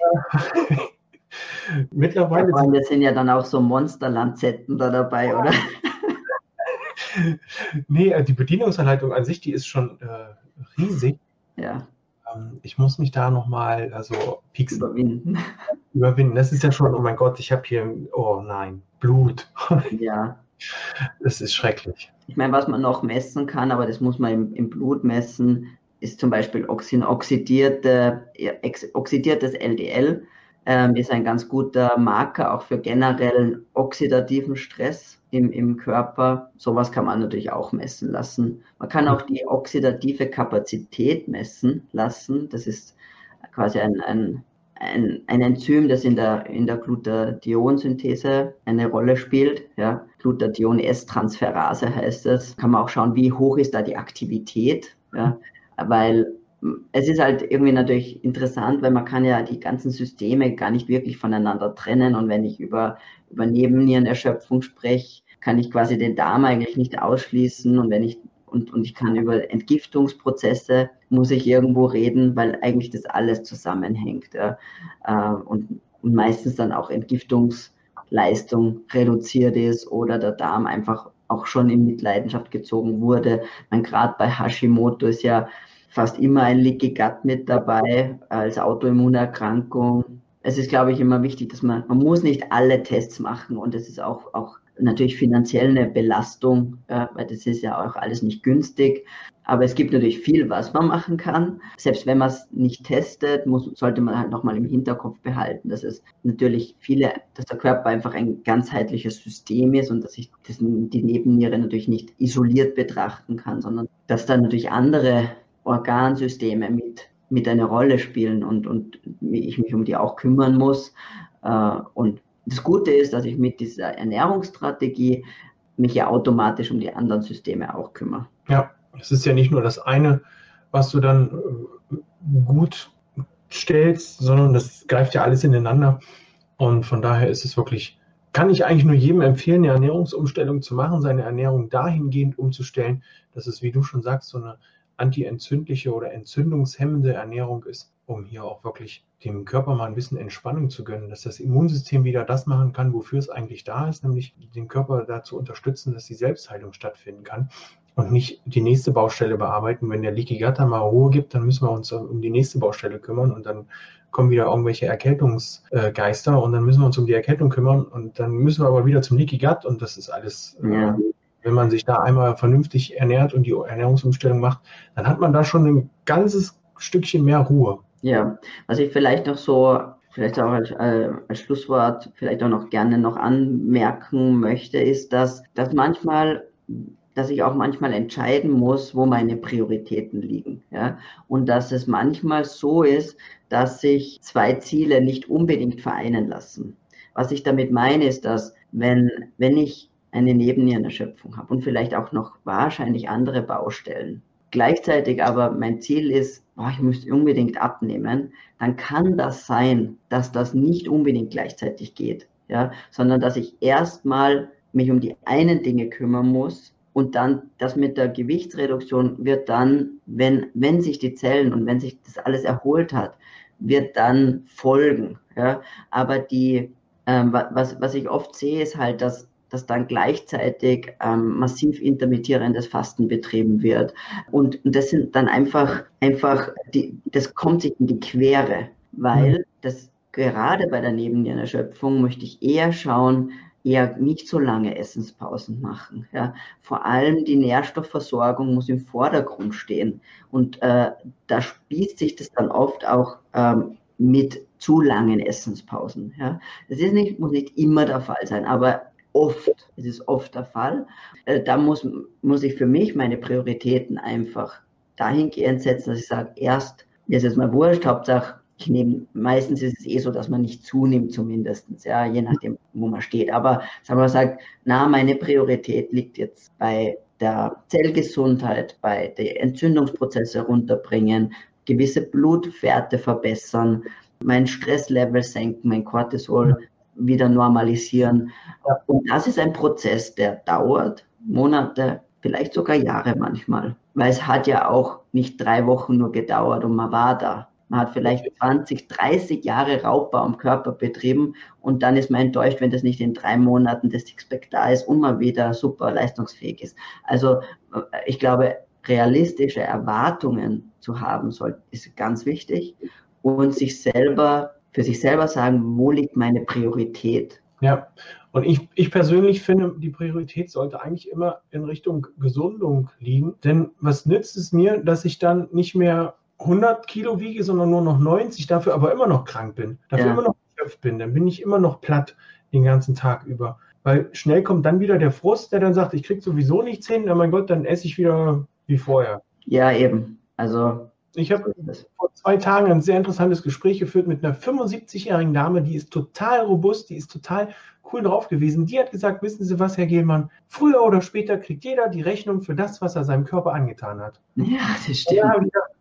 Mittlerweile. Ja, das sind ja dann auch so Monsterlanzetten da dabei, oder? nee, äh, die Bedienungsanleitung an sich, die ist schon äh, riesig. Ja. Ähm, ich muss mich da nochmal also pieksen. Überwinden. Überwinden. Das ist ja schon, oh mein Gott, ich habe hier, oh nein, Blut. Ja. Das ist schrecklich. Ich meine, was man noch messen kann, aber das muss man im, im Blut messen, ist zum Beispiel oxidierte, oxidiertes LDL ähm, ist ein ganz guter Marker auch für generellen oxidativen Stress im, im Körper. Sowas kann man natürlich auch messen lassen. Man kann auch die oxidative Kapazität messen lassen. Das ist quasi ein, ein, ein, ein Enzym, das in der, in der Glutationsynthese eine Rolle spielt. Ja. Glutathion-S-Transferase heißt es. Kann man auch schauen, wie hoch ist da die Aktivität. Ja. Weil es ist halt irgendwie natürlich interessant, weil man kann ja die ganzen Systeme gar nicht wirklich voneinander trennen. Und wenn ich über, über Nebennierenerschöpfung spreche, kann ich quasi den Darm eigentlich nicht ausschließen. Und wenn ich und, und ich kann über Entgiftungsprozesse, muss ich irgendwo reden, weil eigentlich das alles zusammenhängt. Ja. Äh, und, und meistens dann auch Entgiftungsleistung reduziert ist oder der Darm einfach auch schon in Mitleidenschaft gezogen wurde. Gerade bei Hashimoto ist ja fast immer ein Leaky Gut mit dabei als Autoimmunerkrankung. Es ist, glaube ich, immer wichtig, dass man, man muss nicht alle Tests machen und es ist auch, auch natürlich finanziell eine Belastung, äh, weil das ist ja auch alles nicht günstig. Aber es gibt natürlich viel, was man machen kann. Selbst wenn man es nicht testet, muss, sollte man halt nochmal im Hinterkopf behalten, dass es natürlich viele, dass der Körper einfach ein ganzheitliches System ist und dass ich das, die Nebenniere natürlich nicht isoliert betrachten kann, sondern dass da natürlich andere Organsysteme mit, mit eine Rolle spielen und, und ich mich um die auch kümmern muss. Äh, und das Gute ist, dass ich mit dieser Ernährungsstrategie mich ja automatisch um die anderen Systeme auch kümmere. Ja, es ist ja nicht nur das eine, was du dann äh, gut stellst, sondern das greift ja alles ineinander. Und von daher ist es wirklich, kann ich eigentlich nur jedem empfehlen, eine Ernährungsumstellung zu machen, seine Ernährung dahingehend umzustellen, dass es, wie du schon sagst, so eine antientzündliche oder entzündungshemmende Ernährung ist, um hier auch wirklich dem Körper mal ein bisschen Entspannung zu gönnen, dass das Immunsystem wieder das machen kann, wofür es eigentlich da ist, nämlich den Körper dazu unterstützen, dass die Selbstheilung stattfinden kann und nicht die nächste Baustelle bearbeiten. Wenn der Leaky Gut mal Ruhe gibt, dann müssen wir uns um die nächste Baustelle kümmern und dann kommen wieder irgendwelche Erkältungsgeister und dann müssen wir uns um die Erkältung kümmern und dann müssen wir aber wieder zum Leaky Gut und das ist alles ja. Wenn man sich da einmal vernünftig ernährt und die Ernährungsumstellung macht, dann hat man da schon ein ganzes Stückchen mehr Ruhe. Ja, was ich vielleicht noch so, vielleicht auch als, äh, als Schlusswort, vielleicht auch noch gerne noch anmerken möchte, ist, dass, dass manchmal dass ich auch manchmal entscheiden muss, wo meine Prioritäten liegen. Ja? Und dass es manchmal so ist, dass sich zwei Ziele nicht unbedingt vereinen lassen. Was ich damit meine, ist, dass wenn, wenn ich eine Nebennierenerschöpfung habe und vielleicht auch noch wahrscheinlich andere Baustellen gleichzeitig aber mein Ziel ist, oh, ich müsste unbedingt abnehmen, dann kann das sein, dass das nicht unbedingt gleichzeitig geht, ja, sondern dass ich erstmal mich um die einen Dinge kümmern muss und dann das mit der Gewichtsreduktion wird dann, wenn, wenn sich die Zellen und wenn sich das alles erholt hat, wird dann folgen. Ja? Aber die, ähm, was, was ich oft sehe, ist halt, dass dass dann gleichzeitig ähm, massiv intermittierendes Fasten betrieben wird. Und, und das sind dann einfach, einfach die, das kommt sich in die Quere, weil mhm. das gerade bei der Nebennierenerschöpfung möchte ich eher schauen, eher nicht so lange Essenspausen machen. Ja. Vor allem die Nährstoffversorgung muss im Vordergrund stehen. Und äh, da spießt sich das dann oft auch ähm, mit zu langen Essenspausen. Ja. Das ist nicht, muss nicht immer der Fall sein, aber oft, es ist oft der Fall. Äh, da muss, muss ich für mich meine Prioritäten einfach dahingehend setzen, dass ich sage, erst, mir ist jetzt mal wurscht, Hauptsache, ich nehme, meistens ist es eh so, dass man nicht zunimmt zumindest, ja, je nachdem, wo man steht. Aber sagen wir sagt, na, meine Priorität liegt jetzt bei der Zellgesundheit, bei den Entzündungsprozesse runterbringen, gewisse Blutwerte verbessern, mein Stresslevel senken, mein Cortisol wieder normalisieren. Und das ist ein Prozess, der dauert Monate, vielleicht sogar Jahre manchmal, weil es hat ja auch nicht drei Wochen nur gedauert und man war da. Man hat vielleicht 20, 30 Jahre Raubbau am Körper betrieben und dann ist man enttäuscht, wenn das nicht in drei Monaten das Sixpack da ist und man wieder super leistungsfähig ist. Also äh, ich glaube, realistische Erwartungen zu haben soll, ist ganz wichtig und sich selber für sich selber sagen, wo liegt meine Priorität? Ja, und ich, ich persönlich finde, die Priorität sollte eigentlich immer in Richtung Gesundung liegen. Denn was nützt es mir, dass ich dann nicht mehr 100 Kilo wiege, sondern nur noch 90, dafür aber immer noch krank bin, dafür ja. immer noch erschöpft bin, dann bin ich immer noch platt den ganzen Tag über. Weil schnell kommt dann wieder der Frust, der dann sagt, ich kriege sowieso nichts hin, oh mein Gott, dann esse ich wieder wie vorher. Ja, eben. Also ich habe vor zwei Tagen ein sehr interessantes Gespräch geführt mit einer 75-jährigen Dame, die ist total robust, die ist total cool drauf gewesen. Die hat gesagt, wissen Sie was, Herr Gehlmann, früher oder später kriegt jeder die Rechnung für das, was er seinem Körper angetan hat. Ja, das stimmt. Ja,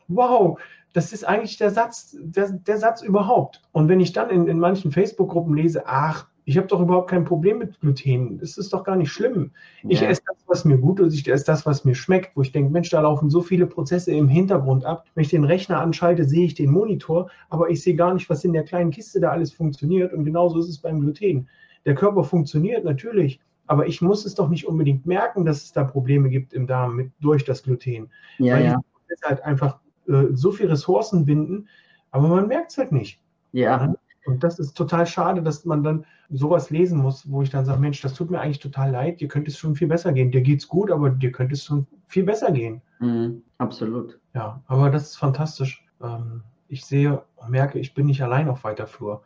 wow, das ist eigentlich der Satz, der, der Satz überhaupt. Und wenn ich dann in, in manchen Facebook-Gruppen lese, ach, ich habe doch überhaupt kein Problem mit Gluten. Das ist doch gar nicht schlimm. Ich ja. esse das, was mir gut ist. Ich esse das, was mir schmeckt. Wo ich denke, Mensch, da laufen so viele Prozesse im Hintergrund ab. Wenn ich den Rechner anschalte, sehe ich den Monitor, aber ich sehe gar nicht, was in der kleinen Kiste da alles funktioniert. Und genauso ist es beim Gluten. Der Körper funktioniert natürlich, aber ich muss es doch nicht unbedingt merken, dass es da Probleme gibt im Darm mit, durch das Gluten. Ja, weil ja. die halt einfach äh, so viele Ressourcen binden, aber man merkt es halt nicht. Ja. Und das ist total schade, dass man dann sowas lesen muss, wo ich dann sage, Mensch, das tut mir eigentlich total leid, dir könnte es schon viel besser gehen. Dir geht's gut, aber dir könnte es schon viel besser gehen. Mhm, absolut. Ja, aber das ist fantastisch. Ähm, ich sehe und merke, ich bin nicht allein auf weiter Flur.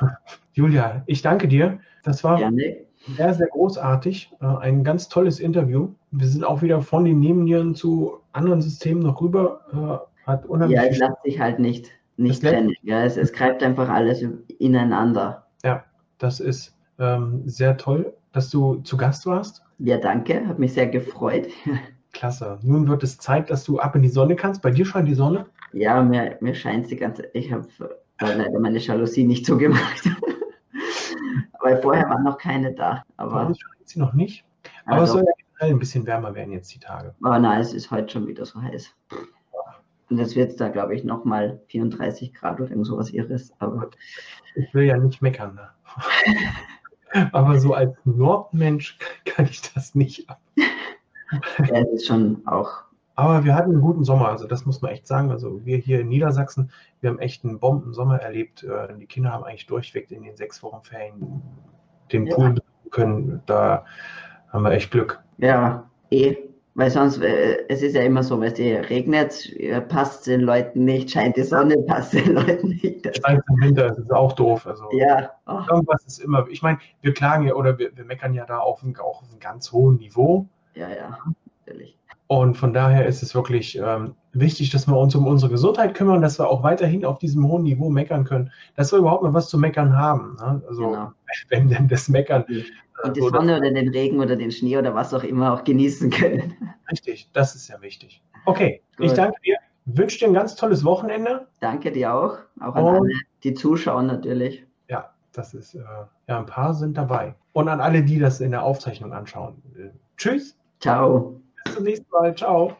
Julia, ich danke dir. Das war Gerne. sehr, sehr großartig. Äh, ein ganz tolles Interview. Wir sind auch wieder von den Nebennieren zu anderen Systemen noch rüber. Äh, hat unheimlich ja, es lässt sich halt nicht nicht trennen. Ja, es, es greift einfach alles ineinander. Ja, das ist ähm, sehr toll, dass du zu Gast warst. Ja, danke, hat mich sehr gefreut. Klasse. Nun wird es Zeit, dass du ab in die Sonne kannst. Bei dir scheint die Sonne? Ja, mir, mir scheint sie ganz. Ich habe leider meine Jalousie nicht zugemacht. Weil vorher war noch keine da. Aber ja, scheint sie noch nicht. Aber also, es soll ja ein bisschen wärmer werden jetzt die Tage. Aber nein, es ist heute schon wieder so heiß. Und jetzt wird es da, glaube ich, nochmal 34 Grad oder irgend sowas Irres. Aber ich will ja nicht meckern. Ne? aber so als Nordmensch kann ich das nicht ab. ja, es ist schon auch. Aber wir hatten einen guten Sommer, also das muss man echt sagen. Also wir hier in Niedersachsen, wir haben echt einen Bombensommer erlebt. Äh, die Kinder haben eigentlich durchweg in den sechs Wochen Ferien den Pool ja. können. Da haben wir echt Glück. Ja, eh. Weil sonst, äh, es ist ja immer so, weil es regnet, passt den Leuten nicht, scheint die Sonne, passt den Leuten nicht. Scheint im Winter, das ist auch doof. Also ja. Oh. Irgendwas ist immer, ich meine, wir klagen ja oder wir, wir meckern ja da auf, ein, auch auf einem ganz hohen Niveau. Ja, ja, natürlich. Und von daher ist es wirklich ähm, wichtig, dass wir uns um unsere Gesundheit kümmern, dass wir auch weiterhin auf diesem hohen Niveau meckern können, dass wir überhaupt noch was zu meckern haben. Ne? Also genau. wenn denn das Meckern. Und die äh, Sonne oder den Regen oder den Schnee oder was auch immer auch genießen können. Richtig, das ist ja wichtig. Okay, Gut. ich danke dir. Wünsche dir ein ganz tolles Wochenende. Danke dir auch. Auch an alle, die zuschauen natürlich. Ja, das ist, äh, ja, ein paar sind dabei. Und an alle, die das in der Aufzeichnung anschauen. Äh, tschüss. Ciao. Bis zum nächsten Mal. Ciao.